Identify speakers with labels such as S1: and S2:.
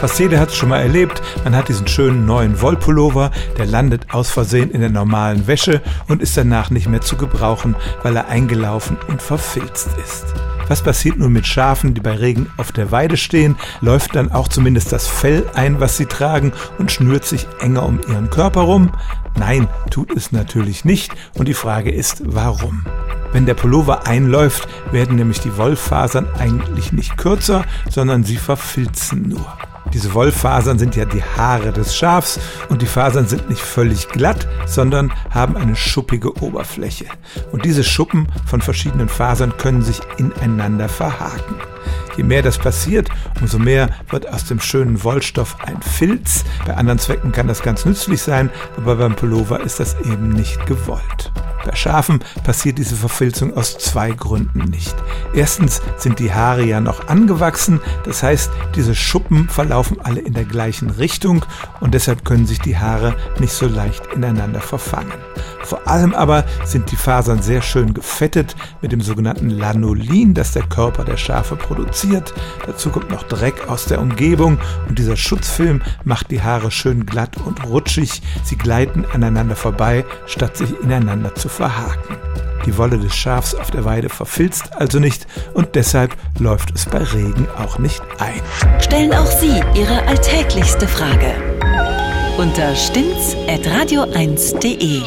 S1: Fast jeder hat es schon mal erlebt. Man hat diesen schönen neuen Wollpullover, der landet aus Versehen in der normalen Wäsche und ist danach nicht mehr zu gebrauchen, weil er eingelaufen und verfilzt ist. Was passiert nun mit Schafen, die bei Regen auf der Weide stehen? Läuft dann auch zumindest das Fell ein, was sie tragen und schnürt sich enger um ihren Körper rum? Nein, tut es natürlich nicht. Und die Frage ist, warum? Wenn der Pullover einläuft, werden nämlich die Wollfasern eigentlich nicht kürzer, sondern sie verfilzen nur. Diese Wollfasern sind ja die Haare des Schafs und die Fasern sind nicht völlig glatt, sondern haben eine schuppige Oberfläche. Und diese Schuppen von verschiedenen Fasern können sich ineinander verhaken. Je mehr das passiert, umso mehr wird aus dem schönen Wollstoff ein Filz. Bei anderen Zwecken kann das ganz nützlich sein, aber beim Pullover ist das eben nicht gewollt. Bei Schafen passiert diese Verfilzung aus zwei Gründen nicht. Erstens sind die Haare ja noch angewachsen, das heißt, diese Schuppen verlaufen alle in der gleichen Richtung und deshalb können sich die Haare nicht so leicht ineinander verfangen. Vor allem aber sind die Fasern sehr schön gefettet mit dem sogenannten Lanolin, das der Körper der Schafe produziert. Dazu kommt noch Dreck aus der Umgebung und dieser Schutzfilm macht die Haare schön glatt und rutschig. Sie gleiten aneinander vorbei, statt sich ineinander zu verhaken. Die Wolle des Schafs auf der Weide verfilzt also nicht und deshalb läuft es bei Regen auch nicht ein.
S2: Stellen auch Sie Ihre alltäglichste Frage unter stimmtz.radio1.de.